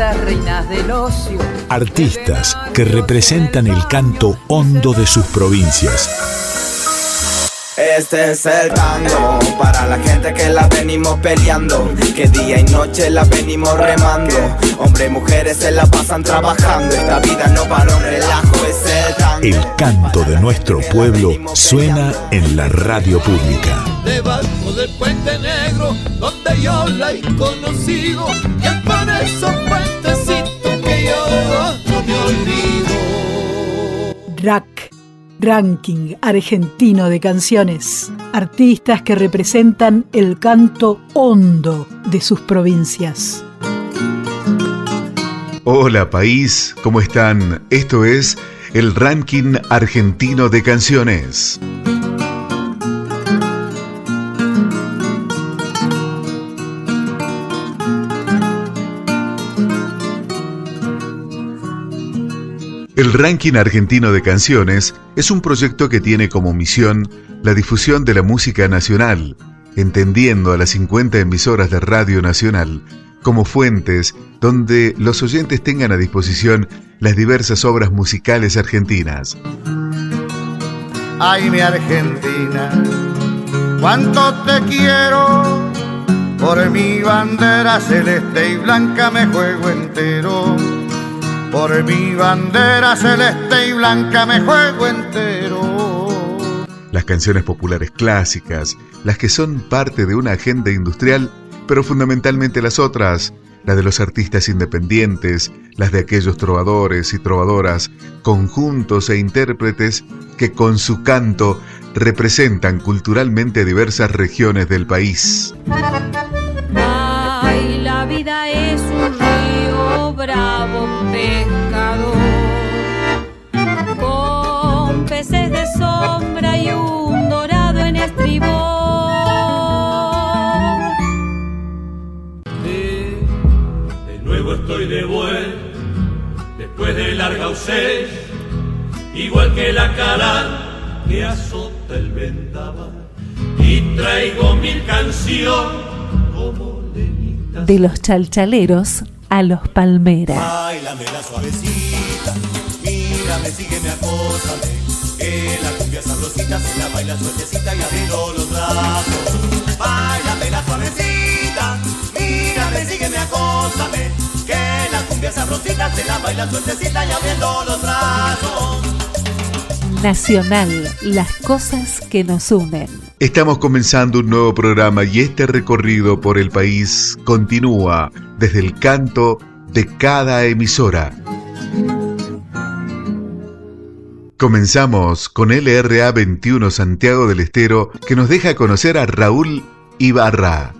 reinas del ocio. Artistas que representan el canto hondo de sus provincias. Este es el tango para la gente que la venimos peleando, que día y noche la venimos remando. Hombres y mujeres se la pasan trabajando, esta vida no para un relajo, es el. El canto de nuestro pueblo suena en la radio pública. Debajo del puente negro, donde yo la he conocido, y es por esos puentecitos que yo no me olvido. Rack Ranking Argentino de Canciones. Artistas que representan el canto hondo de sus provincias. Hola país, ¿cómo están? Esto es el Ranking Argentino de Canciones. El Ranking Argentino de Canciones es un proyecto que tiene como misión la difusión de la música nacional, entendiendo a las 50 emisoras de Radio Nacional como fuentes donde los oyentes tengan a disposición las diversas obras musicales argentinas. Ay, mi Argentina, cuánto te quiero, por mi bandera celeste y blanca me juego entero por mi bandera celeste y blanca me juego entero. Las canciones populares clásicas, las que son parte de una agenda industrial, pero fundamentalmente las otras, las de los artistas independientes, las de aquellos trovadores y trovadoras, conjuntos e intérpretes que con su canto representan culturalmente diversas regiones del país. Ay, la vida es un río bravo pescador, con peces de sombra igual que la cara que azota el vendaval, y traigo mil canciones como de los chalchaleros a los palmeras. Bailame la suavecita, mírame, sígueme, acósame. Que la cumbia sabrosita se la baila suertecita y abriendo los brazos. Bailame la suavecita, mírame, sígueme, acósame. Cumbia sabrosita se la baila suertecita y abriendo los brazos. Nacional, las cosas que nos unen. Estamos comenzando un nuevo programa y este recorrido por el país continúa desde el canto de cada emisora. Comenzamos con LRA 21 Santiago del Estero que nos deja conocer a Raúl Ibarra.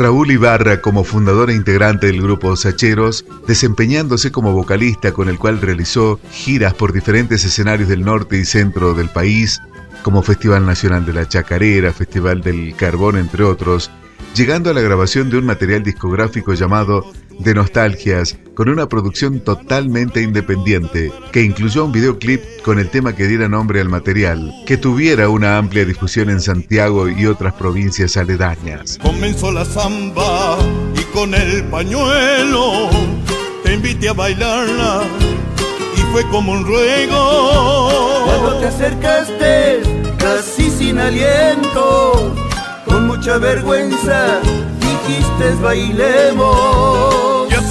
Raúl Ibarra como fundador e integrante del grupo Sacheros, desempeñándose como vocalista con el cual realizó giras por diferentes escenarios del norte y centro del país, como Festival Nacional de la Chacarera, Festival del Carbón, entre otros, llegando a la grabación de un material discográfico llamado De Nostalgias, con una producción totalmente independiente, que incluyó un videoclip con el tema que diera nombre al material, que tuviera una amplia difusión en Santiago y otras provincias aledañas. Comenzó la samba y con el pañuelo te invité a bailarla y fue como un ruego. Cuando te acercaste, casi sin aliento, con mucha vergüenza, dijiste bailemos.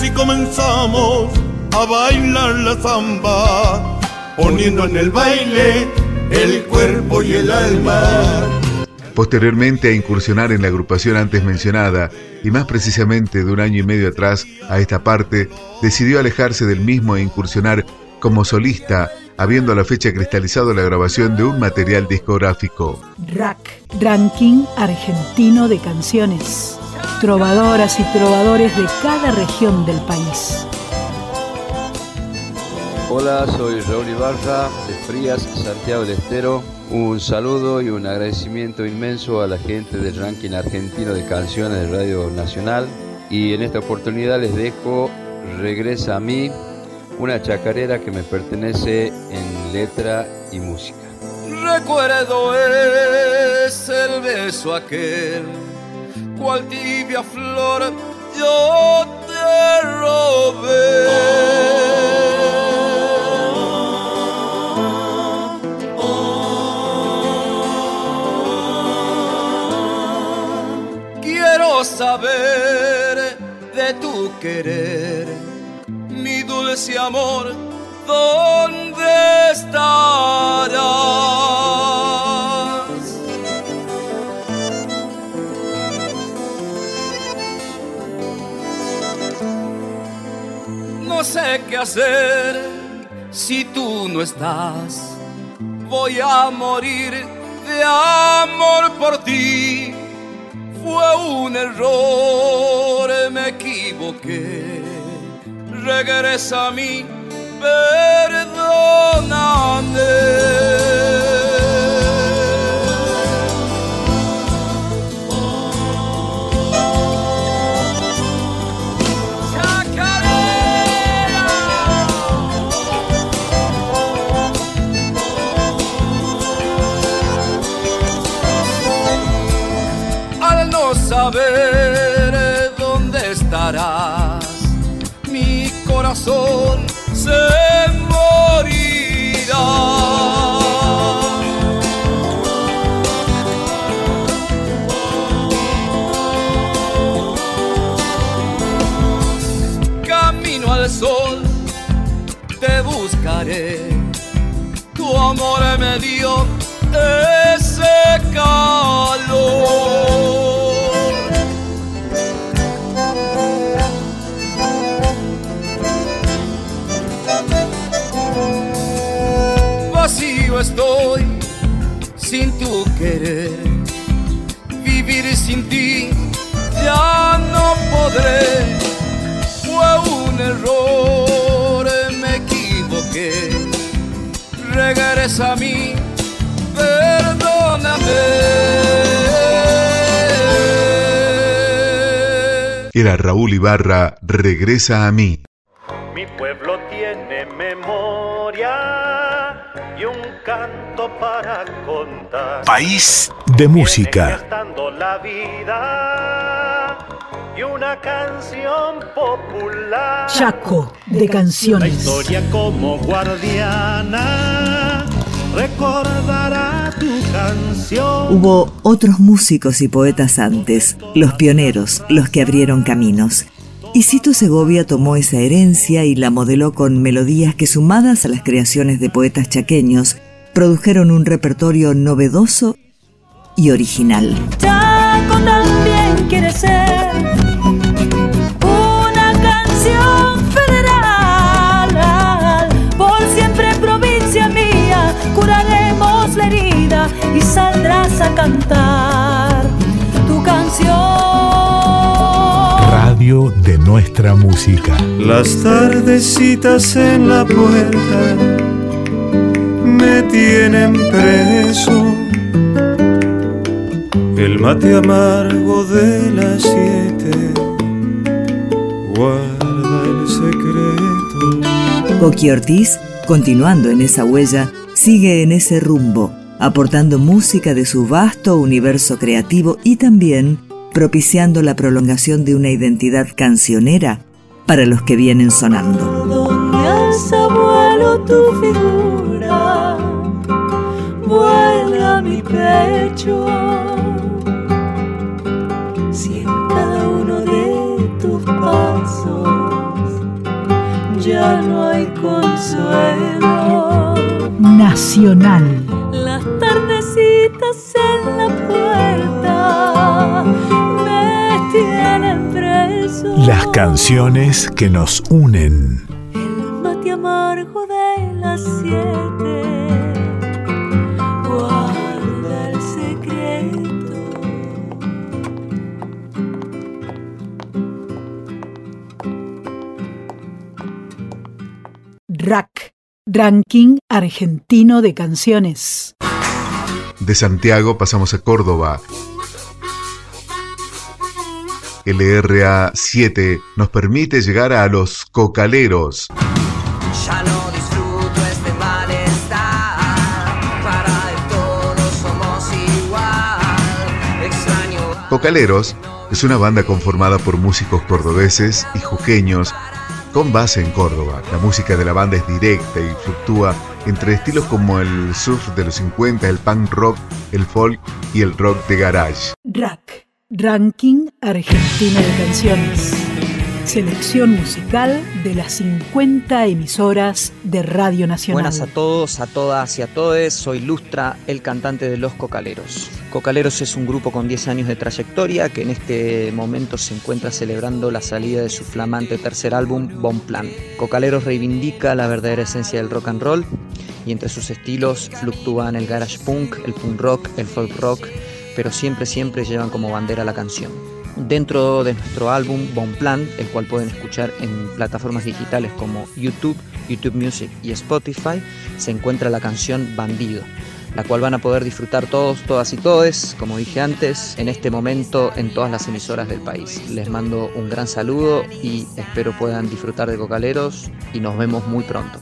Y comenzamos a bailar la zamba, poniendo en el baile el cuerpo y el alma. Posteriormente a incursionar en la agrupación antes mencionada, y más precisamente de un año y medio atrás a esta parte, decidió alejarse del mismo e incursionar como solista habiendo a la fecha cristalizado la grabación de un material discográfico. RAC, Ranking Argentino de Canciones. Trovadoras y trovadores de cada región del país. Hola, soy Raúl Ibarra de Frías, Santiago del Estero. Un saludo y un agradecimiento inmenso a la gente del ranking argentino de canciones de Radio Nacional. Y en esta oportunidad les dejo Regresa a mí, una chacarera que me pertenece en letra y música. Recuerdo es el beso aquel, cual tibia flor yo te robé. Quiero saber de tu querer, mi dulce amor, ¿dónde estarás? Sé qué hacer si tú no estás. Voy a morir de amor por ti. Fue un error, me equivoqué. Regresa a mí, perdóname. Querer. Vivir sin ti ya no podré. Fue un error, me equivoqué. Regresa a mí, perdóname. Era Raúl Ibarra, Regresa a mí. País de música. Estando la vida y una canción popular. Chaco de La canciones. historia como guardiana recordará tu canción. Hubo otros músicos y poetas antes, los pioneros, los que abrieron caminos. Y Cito Segovia tomó esa herencia y la modeló con melodías que sumadas a las creaciones de poetas chaqueños, produjeron un repertorio novedoso y original. Chaco también quiere ser una canción federal. Por siempre provincia mía, curaremos la herida y saldrás a cantar tu canción. Radio de nuestra música. Las tardecitas en la puerta tienen preso. El mate amargo de las siete guarda el secreto. Coqui Ortiz, continuando en esa huella, sigue en ese rumbo, aportando música de su vasto universo creativo y también propiciando la prolongación de una identidad cancionera para los que vienen sonando. Donde alza vuelo tu figura, mi pecho. Si en cada uno de tus pasos ya no hay consuelo. Nacional. Las tardecitas en la puerta me tienen preso. Las canciones que nos unen. El mate amargo de las siete. Ranking Argentino de Canciones. De Santiago pasamos a Córdoba. LRA 7 nos permite llegar a los cocaleros. Ya no disfruto este malestar. Para todos somos igual. Extraño. Cocaleros es una banda conformada por músicos cordobeses y jujeños con base en Córdoba. La música de la banda es directa y fluctúa entre estilos como el surf de los 50, el punk rock, el folk y el rock de garage. Rack, Ranking Argentino de Canciones. Selección musical de las 50 emisoras de Radio Nacional. Buenas a todos, a todas y a todes. Soy Lustra, el cantante de Los Cocaleros. Cocaleros es un grupo con 10 años de trayectoria que en este momento se encuentra celebrando la salida de su flamante tercer álbum, Bon Plan. Cocaleros reivindica la verdadera esencia del rock and roll y entre sus estilos fluctúan el garage punk, el punk rock, el folk rock, pero siempre, siempre llevan como bandera la canción. Dentro de nuestro álbum Bon Plan, el cual pueden escuchar en plataformas digitales como YouTube, YouTube Music y Spotify, se encuentra la canción Bandido, la cual van a poder disfrutar todos, todas y todes, como dije antes, en este momento en todas las emisoras del país. Les mando un gran saludo y espero puedan disfrutar de Cocaleros y nos vemos muy pronto.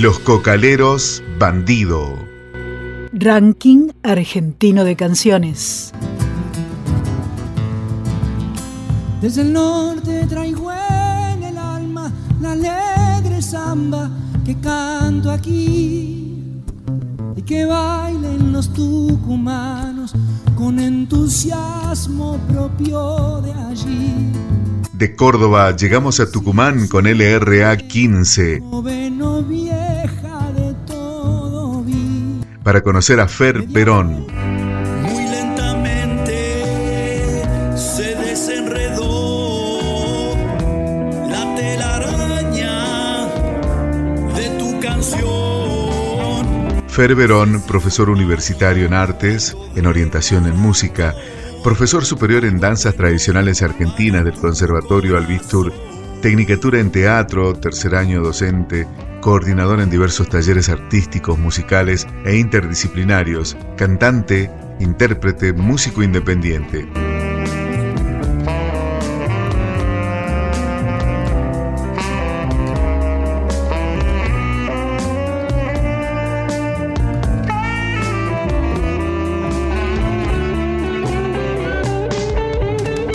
Los Cocaleros Bandido. Ranking argentino de canciones. Desde el norte traigo en el alma la alegre samba que canto aquí y que bailen los tucumanos con entusiasmo propio de allí. De Córdoba llegamos a Tucumán con LRA 15. Para conocer a Fer Perón. Muy lentamente se desenredó la telaraña de tu canción. Fer Verón, profesor universitario en artes, en orientación en música, profesor superior en danzas tradicionales argentinas del Conservatorio Albistur, tecnicatura en teatro, tercer año docente, coordinador en diversos talleres artísticos, musicales e interdisciplinarios, cantante, intérprete, músico independiente.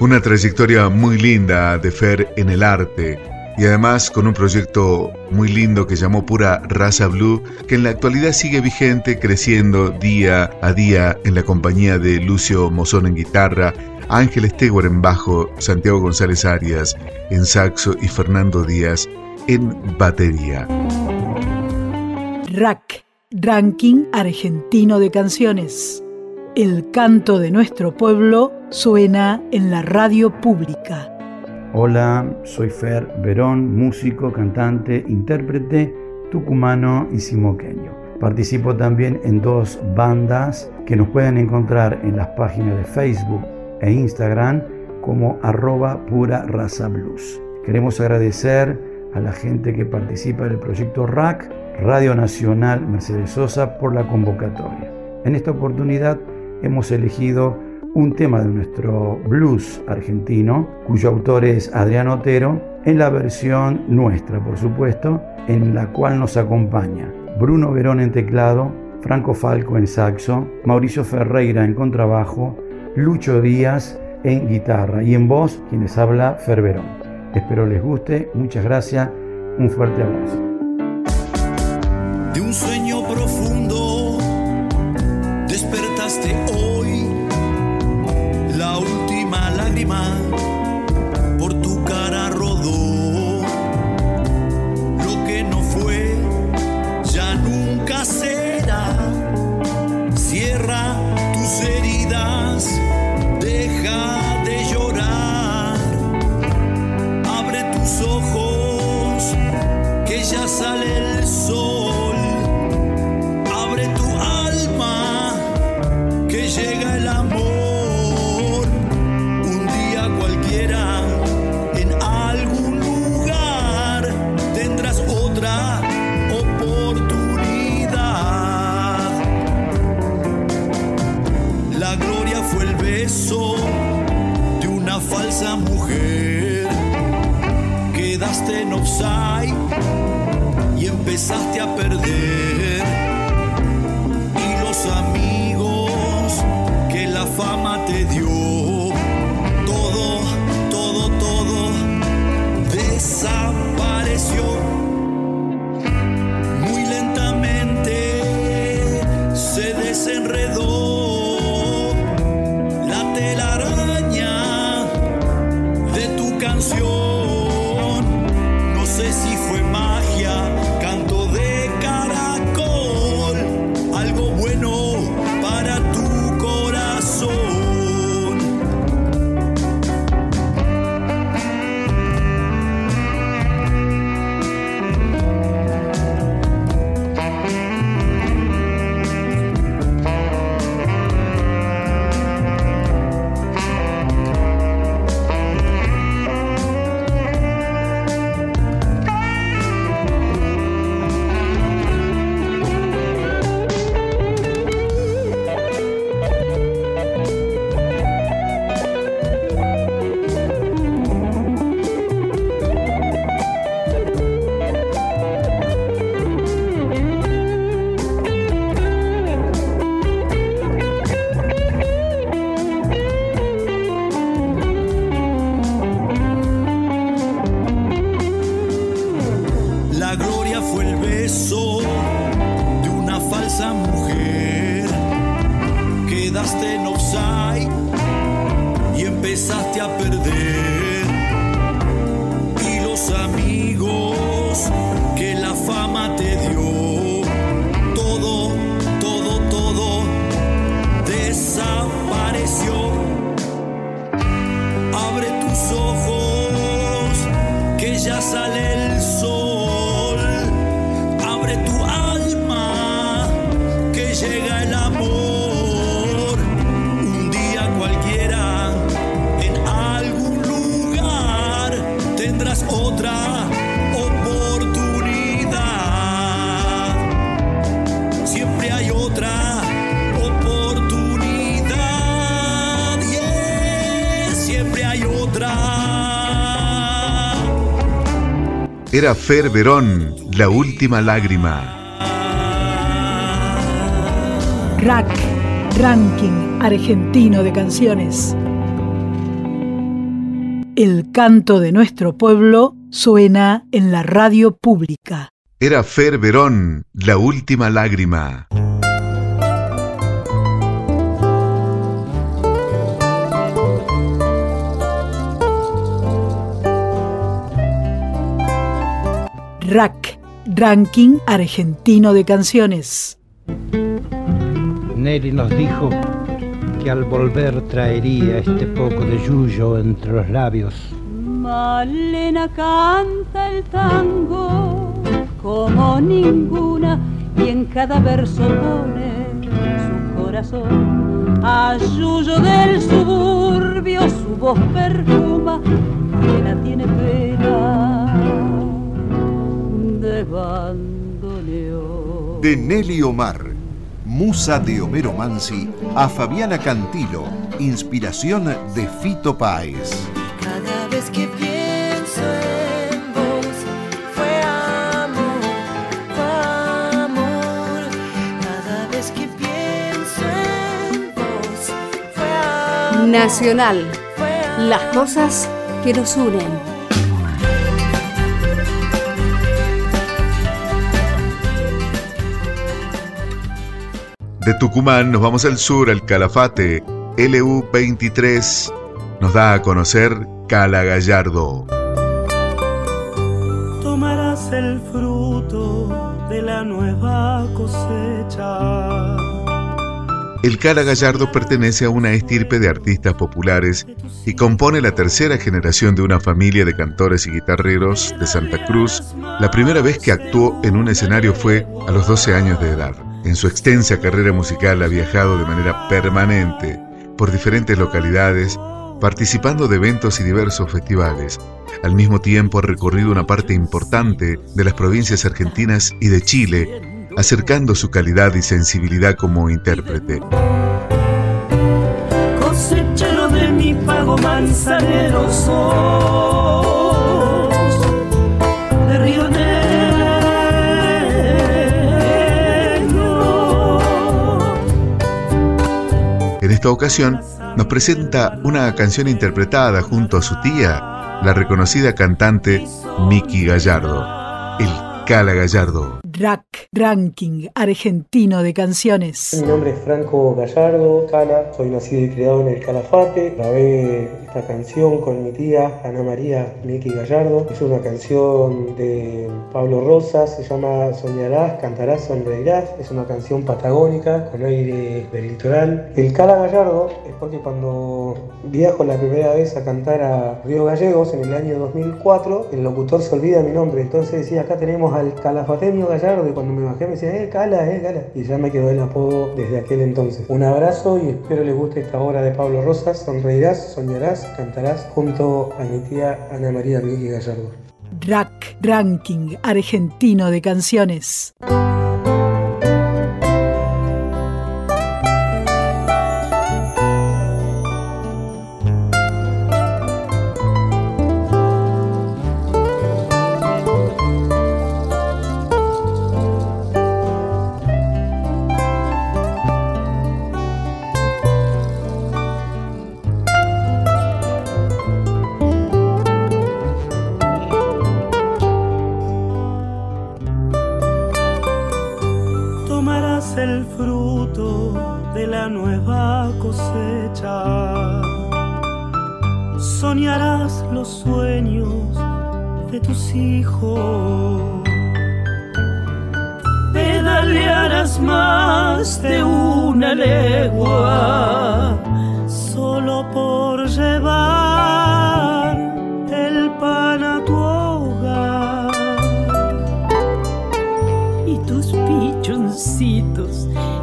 Una trayectoria muy linda de Fer en el arte y además con un proyecto muy lindo que llamó Pura Raza Blue, que en la actualidad sigue vigente, creciendo día a día en la compañía de Lucio Mozón en guitarra, Ángel Stewart en bajo, Santiago González Arias en saxo y Fernando Díaz en batería. Rack, Ranking Argentino de Canciones. El canto de nuestro pueblo suena en la radio pública. Hola, soy Fer Verón, músico, cantante, intérprete tucumano y simoqueño. Participo también en dos bandas que nos pueden encontrar en las páginas de Facebook e Instagram como arroba pura raza blues. Queremos agradecer a la gente que participa del proyecto RAC, Radio Nacional Mercedes Sosa, por la convocatoria. En esta oportunidad hemos elegido un tema de nuestro blues argentino, cuyo autor es Adrián Otero, en la versión nuestra, por supuesto, en la cual nos acompaña Bruno Verón en teclado, Franco Falco en saxo, Mauricio Ferreira en contrabajo, Lucho Díaz en guitarra y en voz quienes habla Fer Verón. Espero les guste, muchas gracias, un fuerte abrazo. Era Fer Verón, La Última Lágrima. Rack, Ranking Argentino de Canciones. El canto de nuestro pueblo suena en la radio pública. Era Fer Verón, La Última Lágrima. Rack, Ranking Argentino de Canciones. Nelly nos dijo que al volver traería este poco de yuyo entre los labios. Malena canta el tango como ninguna y en cada verso pone su corazón. A Yuyo del suburbio su voz perfuma, pena tiene pena de bandoneón. De Nelly Omar, musa de Homero Mansi, a Fabiana Cantilo, inspiración de Fito Páez. Cada vez que pienso en vos, fue amor, fue amor. Cada vez que pienso en vos, fue amor. Nacional. Las cosas que nos unen. De Tucumán nos vamos al sur, al Calafate. LU23 nos da a conocer Cala Gallardo. Tomarás el fruto de la nueva cosecha. El Cala Gallardo pertenece a una estirpe de artistas populares y compone la tercera generación de una familia de cantores y guitarreros de Santa Cruz. La primera vez que actuó en un escenario fue a los 12 años de edad. En su extensa carrera musical ha viajado de manera permanente por diferentes localidades, participando de eventos y diversos festivales. Al mismo tiempo ha recorrido una parte importante de las provincias argentinas y de Chile, acercando su calidad y sensibilidad como intérprete. Cosechero de mi pago manzanero sos, esta ocasión nos presenta una canción interpretada junto a su tía, la reconocida cantante Miki Gallardo, el Cala Gallardo. Rack, Ranking Argentino de Canciones. Mi nombre es Franco Gallardo, Cala, soy nacido y criado en el Calafate. Grabé esta canción con mi tía Ana María Miki Gallardo. Es una canción de Pablo Rosas, se llama Soñarás, Cantarás, Sonreirás. Es una canción patagónica con aire del litoral. El Cala Gallardo es porque cuando viajo la primera vez a cantar a Río Gallegos en el año 2004, el locutor se olvida mi nombre. Entonces decía, acá tenemos al calafateño Gallardo y cuando me bajé me decía, eh, Cala, eh, Cala. Y ya me quedó el apodo desde aquel entonces. Un abrazo y espero les guste esta obra de Pablo Rosas. Sonreirás, soñarás, cantarás junto a mi tía Ana María Miki Gallardo. Rack, Ranking Argentino de Canciones.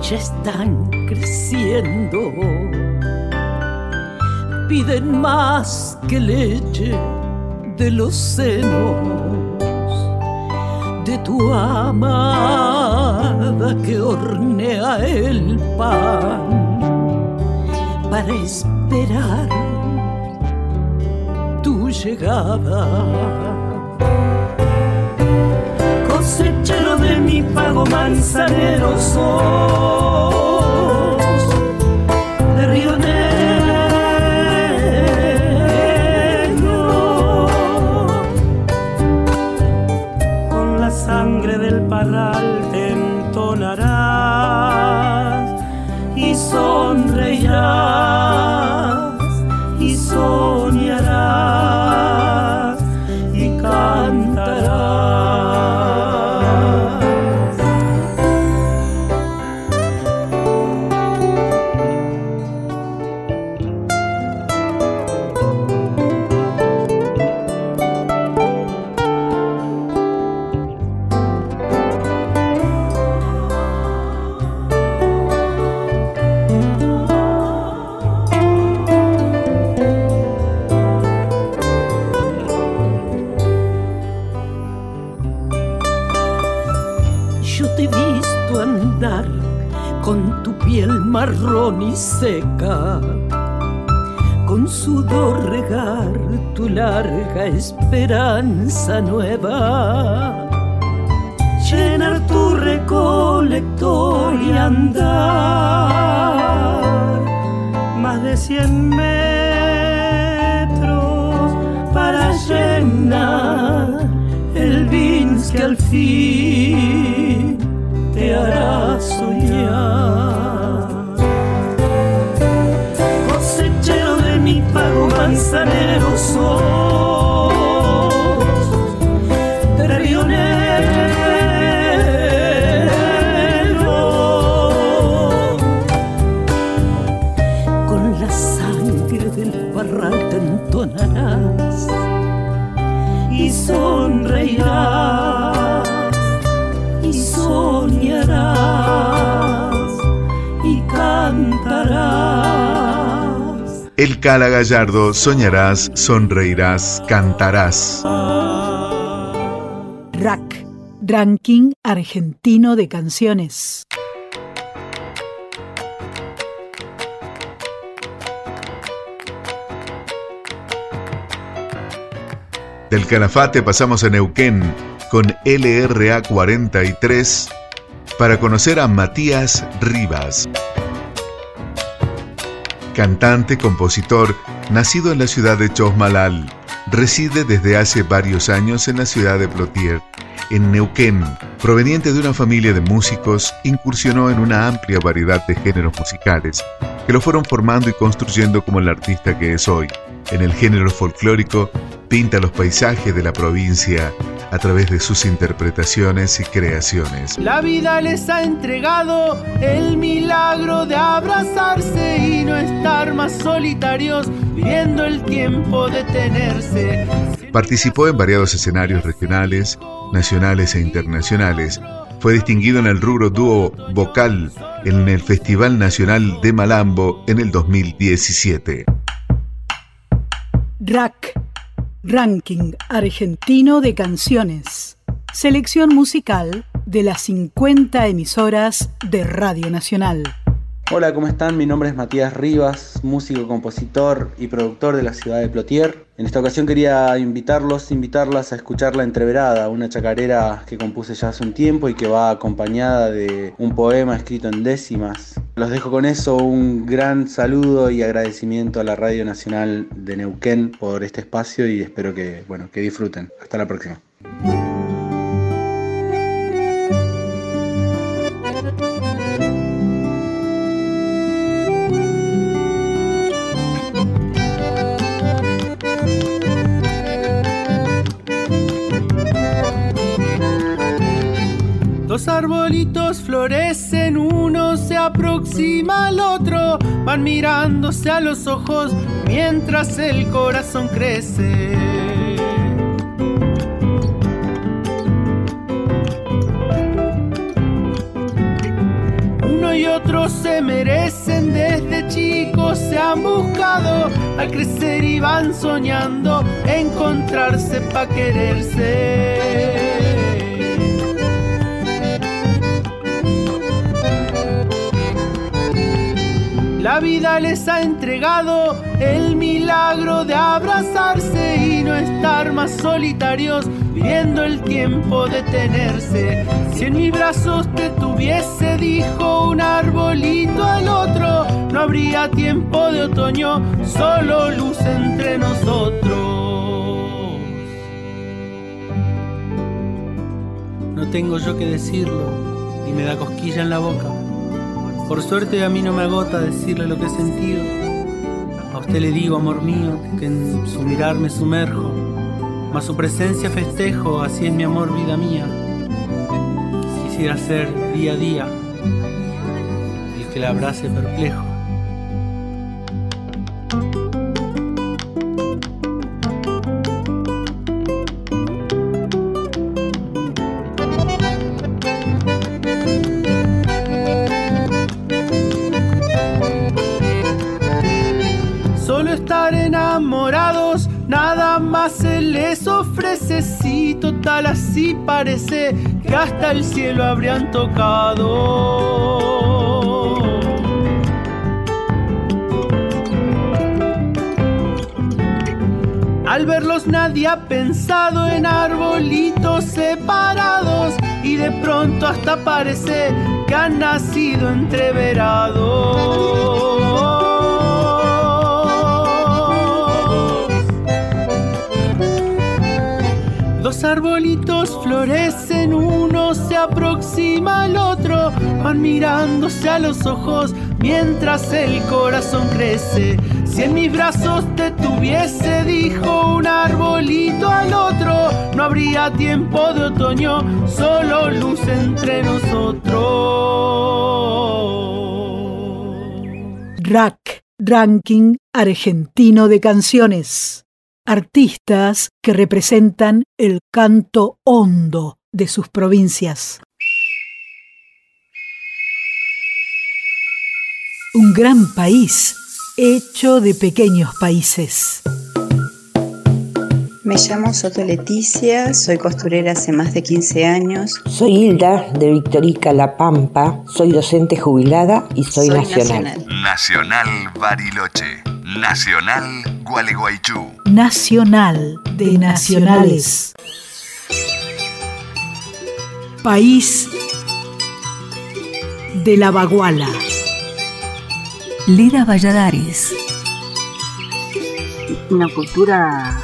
Ya están creciendo. Piden más que leche de los senos de tu amada que hornea el pan para esperar tu llegada. Cosechero de mi pago manzanero sos, de Río Negro, andar con tu piel marrón y seca, con sudor regar tu larga esperanza nueva, llenar tu recolector y andar más de cien metros para llenar el vins que al fin hará soñar. Cosechero de mi pago manzanero sos, El Cala Gallardo, soñarás, sonreirás, cantarás. RAC, Ranking Argentino de Canciones. Del Calafate pasamos a Neuquén con LRA 43 para conocer a Matías Rivas. Cantante, compositor, nacido en la ciudad de Chosmalal, reside desde hace varios años en la ciudad de Plotier. En Neuquén, proveniente de una familia de músicos, incursionó en una amplia variedad de géneros musicales que lo fueron formando y construyendo como el artista que es hoy. En el género folclórico, pinta los paisajes de la provincia a través de sus interpretaciones y creaciones. La vida les ha entregado el milagro de abrazarse y no estar más solitarios, viviendo el tiempo de tenerse. Participó en variados escenarios regionales, nacionales e internacionales. Fue distinguido en el rubro dúo vocal en el Festival Nacional de Malambo en el 2017. RAC, Ranking Argentino de Canciones. Selección musical de las 50 emisoras de Radio Nacional. Hola, ¿cómo están? Mi nombre es Matías Rivas, músico, compositor y productor de la ciudad de Plotier. En esta ocasión quería invitarlos, invitarlas a escuchar La Entreverada, una chacarera que compuse ya hace un tiempo y que va acompañada de un poema escrito en décimas. Los dejo con eso, un gran saludo y agradecimiento a la Radio Nacional de Neuquén por este espacio y espero que, bueno, que disfruten. Hasta la próxima. Florecen, uno se aproxima al otro, van mirándose a los ojos mientras el corazón crece. Uno y otro se merecen desde chicos, se han buscado al crecer y van soñando encontrarse pa' quererse. La vida les ha entregado el milagro de abrazarse y no estar más solitarios, viviendo el tiempo de tenerse. Si en mis brazos te tuviese, dijo un arbolito al otro, no habría tiempo de otoño, solo luz entre nosotros. No tengo yo que decirlo y me da cosquilla en la boca. Por suerte a mí no me agota decirle lo que he sentido. A usted le digo, amor mío, que en su mirar me sumerjo, mas su presencia festejo, así es mi amor, vida mía. Quisiera ser día a día el que la abrace perplejo. Así parece que hasta el cielo habrían tocado. Al verlos nadie ha pensado en arbolitos separados y de pronto hasta parece que han nacido entreverados. Dos arbolitos florecen, uno se aproxima al otro, van mirándose a los ojos mientras el corazón crece. Si en mis brazos te tuviese, dijo un arbolito al otro, no habría tiempo de otoño, solo luz entre nosotros. Rack, Ranking Argentino de Canciones. Artistas que representan el canto hondo de sus provincias. Un gran país hecho de pequeños países. Me llamo Soto Leticia, soy costurera hace más de 15 años. Soy Hilda de Victorica La Pampa, soy docente jubilada y soy, Soy nacional. nacional. Nacional Bariloche. Nacional Gualeguaychú. Nacional de Nacionales. País de la Baguala. Lira Valladares. Una cultura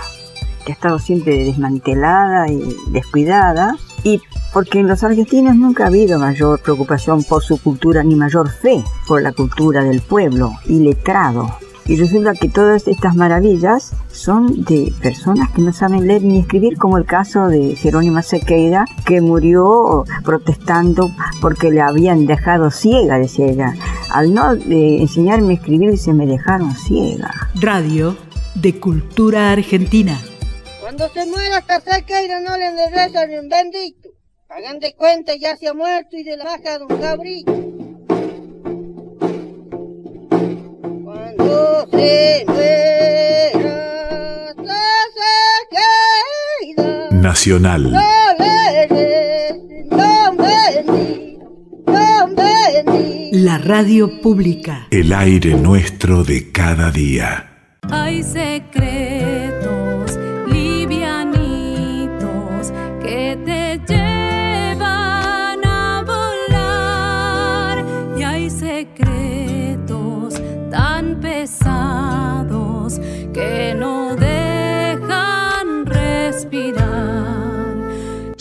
que ha estado siempre desmantelada y descuidada y porque en los argentinos nunca ha habido mayor preocupación por su cultura ni mayor fe por la cultura del pueblo y letrado. Y resulta que todas estas maravillas son de personas que no saben leer ni escribir, como el caso de Jerónima Sequeira, que murió protestando porque le habían dejado ciega, decía ella. Al no eh, enseñarme a escribir se me dejaron ciega. Radio de Cultura Argentina. Cuando se muera esta Sequeira no le endereza ni un bendito. Hagan de cuenta ya se ha muerto y de la baja de un cabrito. Nacional. La radio pública. El aire nuestro de cada día. Hay secretos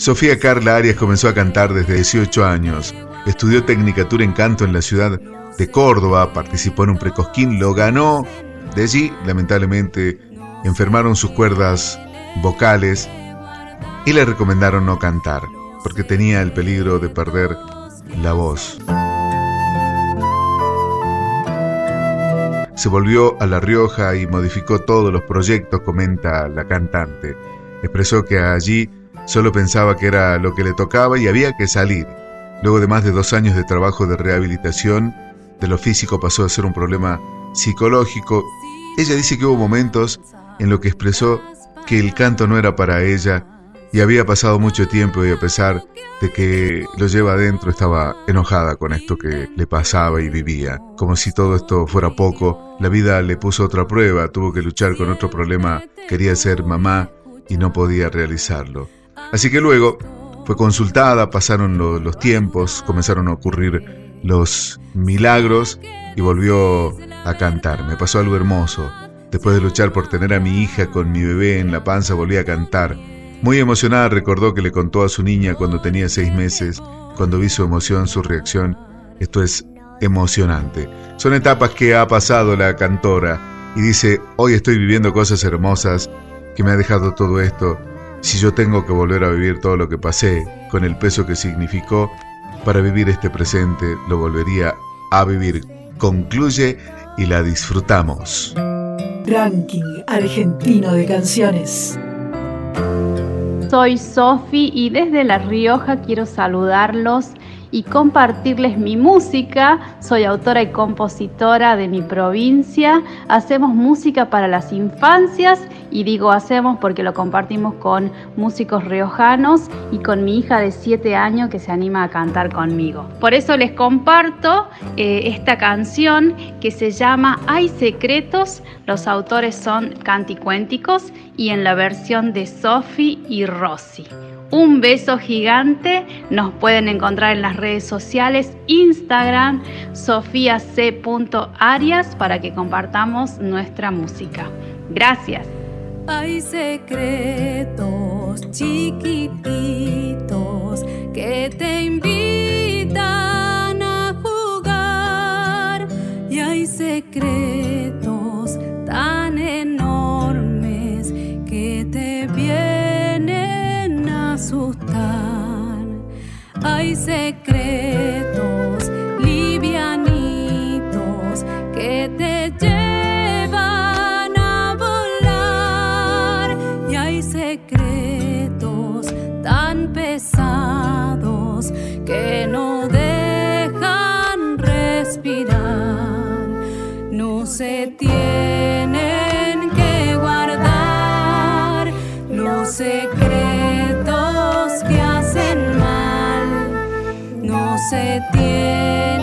Sofía Carla Arias comenzó a cantar desde 18 años. Estudió Tecnicatura en Canto en la ciudad de Córdoba, participó en un precosquín, lo ganó. De allí, lamentablemente, enfermaron sus cuerdas vocales y le recomendaron no cantar, porque tenía el peligro de perder la voz. Se volvió a La Rioja y modificó todos los proyectos, comenta la cantante. Expresó que allí solo pensaba que era lo que le tocaba y había que salir. Luego de más de dos años de trabajo de rehabilitación, de lo físico pasó a ser un problema psicológico. Ella dice que hubo momentos en los que expresó que el canto no era para ella y había pasado mucho tiempo y a pesar de que lo lleva adentro estaba enojada con esto que le pasaba y vivía. Como si todo esto fuera poco, la vida le puso otra prueba, tuvo que luchar con otro problema, quería ser mamá y no podía realizarlo. Así que luego fue consultada, pasaron lo- los tiempos, comenzaron a ocurrir los milagros y volvió a cantar. Me pasó algo hermoso. Después de luchar por tener a mi hija con mi bebé en la panza, volví a cantar. Muy emocionada recordó que le contó a su niña cuando tenía seis meses, cuando vi su emoción, su reacción. Esto es emocionante. Son etapas que ha pasado la cantora y dice, hoy estoy viviendo cosas hermosas que me ha dejado todo esto. Si yo tengo que volver a vivir todo lo que pasé, con el peso que significó, para vivir este presente, lo volvería a vivir. Concluye y la disfrutamos. Ranking argentino de canciones. Soy Sofi y desde La Rioja quiero saludarlos y compartirles mi música. Soy autora y compositora de mi provincia. Hacemos música para las infancias y digo hacemos porque lo compartimos con músicos riojanos y con mi hija de 7 años que se anima a cantar conmigo. Por eso les comparto eh, esta canción que se llama Hay secretos. Los autores son canticuénticos y en la versión de Sofi y Rosy. Un beso gigante. Nos pueden encontrar en las redes sociales, Instagram, sofiac.arias para que compartamos nuestra música. Gracias. Hay secretos chiquititos que te invitan a jugar y hay secretos tan enormes que te vienen Hay secretos No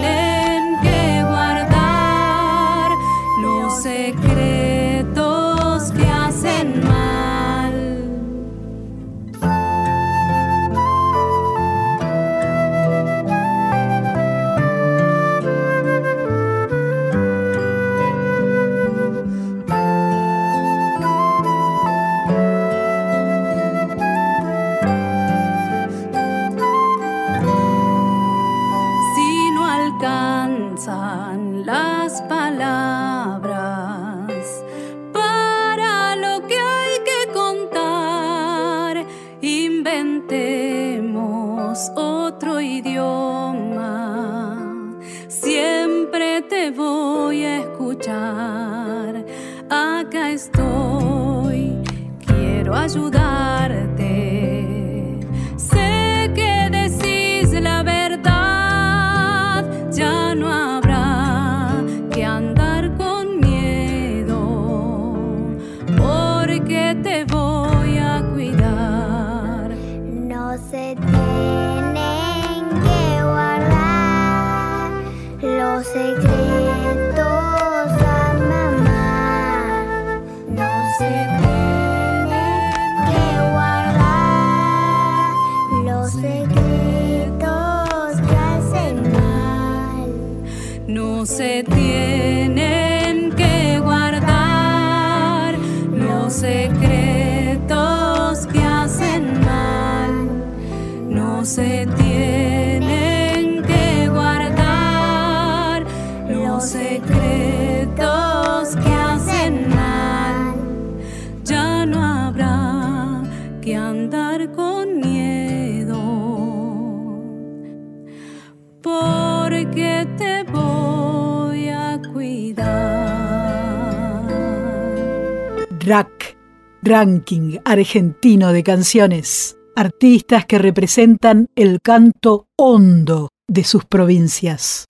Ranking Argentino de Canciones. Artistas que representan el canto hondo de sus provincias.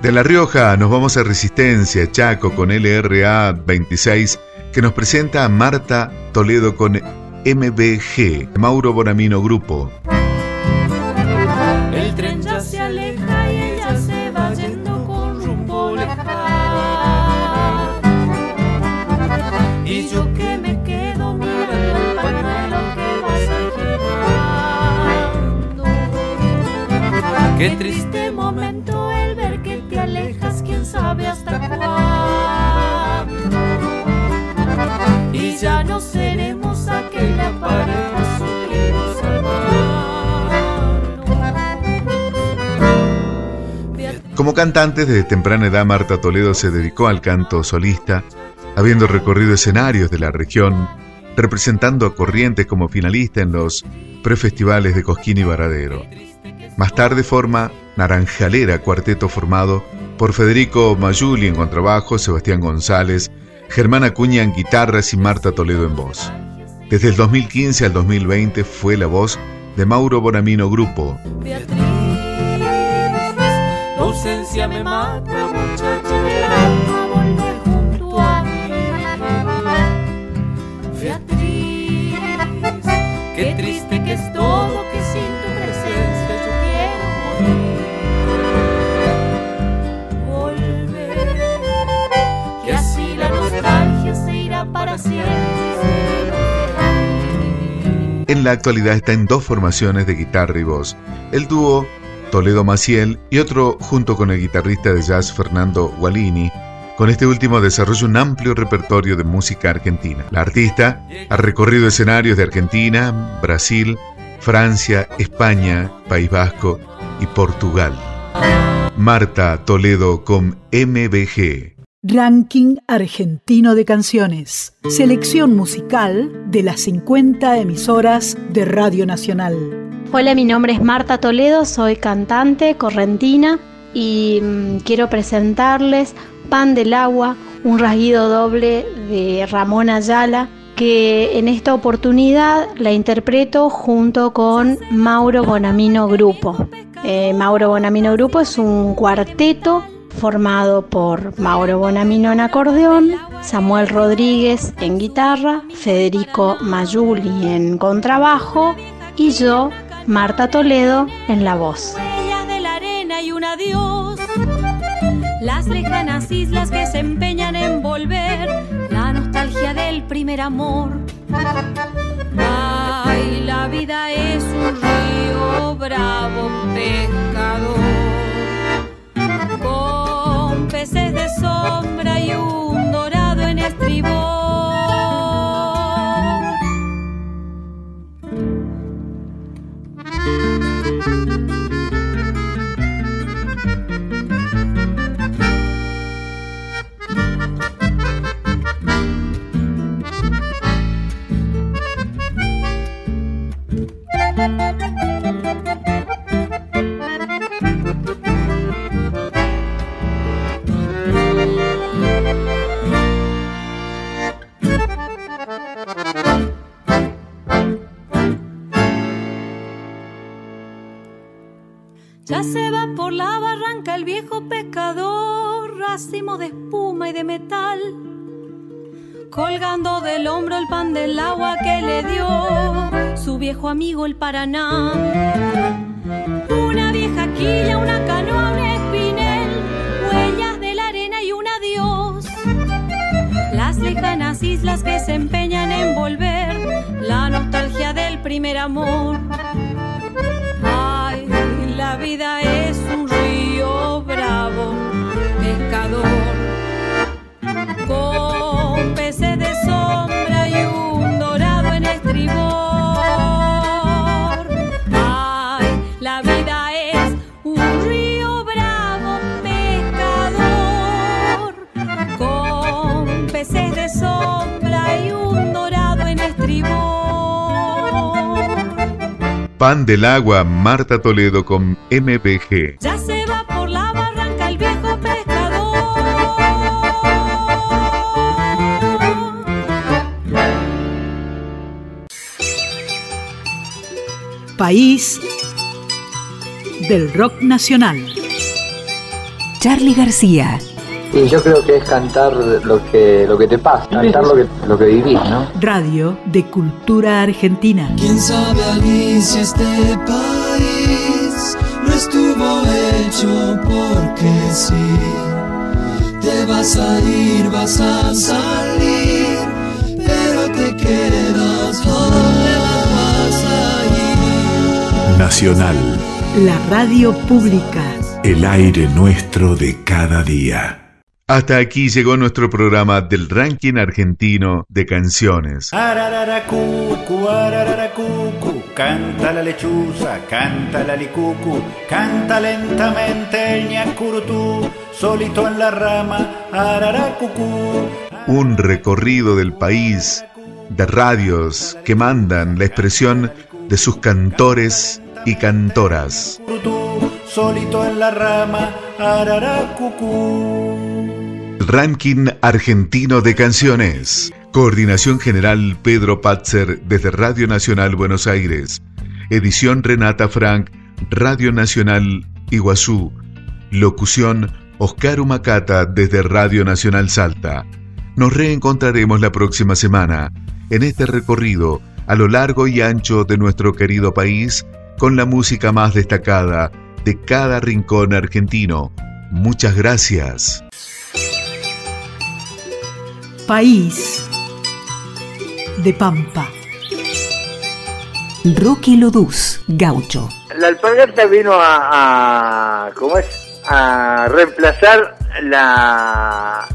De La Rioja nos vamos a Resistencia, Chaco, con LRA 26, que nos presenta a Marta Toledo con MBG, Mauro Bonamino Grupo. Qué triste momento el ver que te alejas, quién sabe hasta cuándo. Y ya no seremos aquella pareja supimos Como cantante, desde temprana edad Marta Toledo se dedicó al canto solista, habiendo recorrido escenarios de la región, representando a Corrientes como finalista en los prefestivales de Cosquín y Varadero. Más tarde forma Naranjalera, cuarteto formado por Federico Mayuli en contrabajo, Sebastián González, Germán Acuña en guitarras y Marta Toledo en voz. Desde el 2015 al 2020 fue la voz de Mauro Bonamino Grupo. Ausencia me mata, En la actualidad está en dos formaciones de guitarra y voz. El dúo Toledo Maciel y otro junto con el guitarrista de jazz Fernando Gualini. Con este último desarrolla un amplio repertorio de música argentina. La artista ha recorrido escenarios de Argentina, Brasil, Francia, España, País Vasco y Portugal. Marta Toledo con MBG. Ranking Argentino de Canciones. Selección musical de las 50 emisoras de Radio Nacional. Hola, mi nombre es Marta Toledo, soy cantante correntina y mm, quiero presentarles Pan del Agua, un rasguido doble de Ramón Ayala, que en esta oportunidad la interpreto junto con Mauro Bonamino Grupo. Eh, Mauro Bonamino Grupo es un cuarteto formado por Mauro Bonamino en acordeón, Samuel Rodríguez en guitarra, Federico Mayuli en contrabajo y yo, Marta Toledo, en la voz. De la arena y un adiós. Las lejanas islas que se empeñan en volver. La nostalgia del primer amor. Ay, la vida es un río bravo, pescador. Peces de sombra y un dorado en estribor. Viejo amigo el Paraná. Pan del Agua, Marta Toledo con MPG. Ya se va por la barranca el viejo pescador. País del rock nacional. Charlie García. Y yo creo que es cantar lo que, lo que te pasa, cantar lo que, lo que vivís, ¿no? Radio de Cultura Argentina. ¿Quién sabe si este país no estuvo hecho porque sí? Te vas a ir, vas a salir, pero te quedas donde vas a ir. Nacional, La radio pública. el aire nuestro de cada día. Hasta aquí llegó nuestro programa del ranking argentino de canciones. Arararacucu, arararacucu, canta la lechuza, canta la licucu, canta lentamente el ñacurutú, solito en la rama, araracucu. Un recorrido del país de radios que mandan la expresión de sus cantores y cantoras. solito en la rama, araracucu. Ranking Argentino de Canciones. Coordinación General Pedro Patzer desde Radio Nacional Buenos Aires. Edición Renata Frank, Radio Nacional Iguazú. Locución Oscar Humacata desde Radio Nacional Salta. Nos reencontraremos la próxima semana en este recorrido a lo largo y ancho de nuestro querido país con la música más destacada de cada rincón argentino. Muchas gracias. País de Pampa. Rocky Loduz, gaucho. La alpargata vino a, a ¿cómo es? a reemplazar la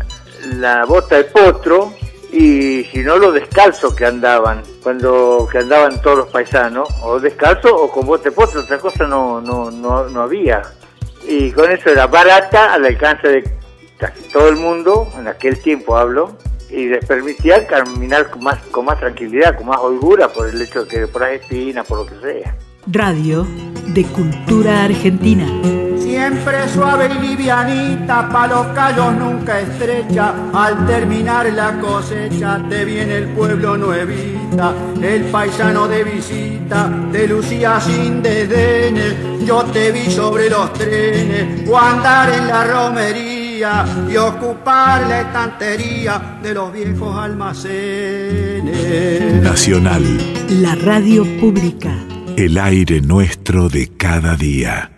la bota de potro y si no los descalzos que andaban cuando que andaban todos los paisanos o descalzo o con bota de potro otra cosa no no no, no había y con eso era barata al alcance de casi todo el mundo en aquel tiempo hablo y les permitía caminar con más con más tranquilidad con más holgura por el hecho de que por las espinas por lo que sea Radio de Cultura Argentina. Siempre suave y livianita, pa' los callos nunca estrecha. Al terminar la cosecha, te viene el pueblo nuevita, el paisano de visita, te lucía sin desdenes. Yo te vi sobre los trenes, o andar en la romería y ocupar la estantería de los viejos almacenes. Nacional, La radio pública. el aire nuestro de cada día.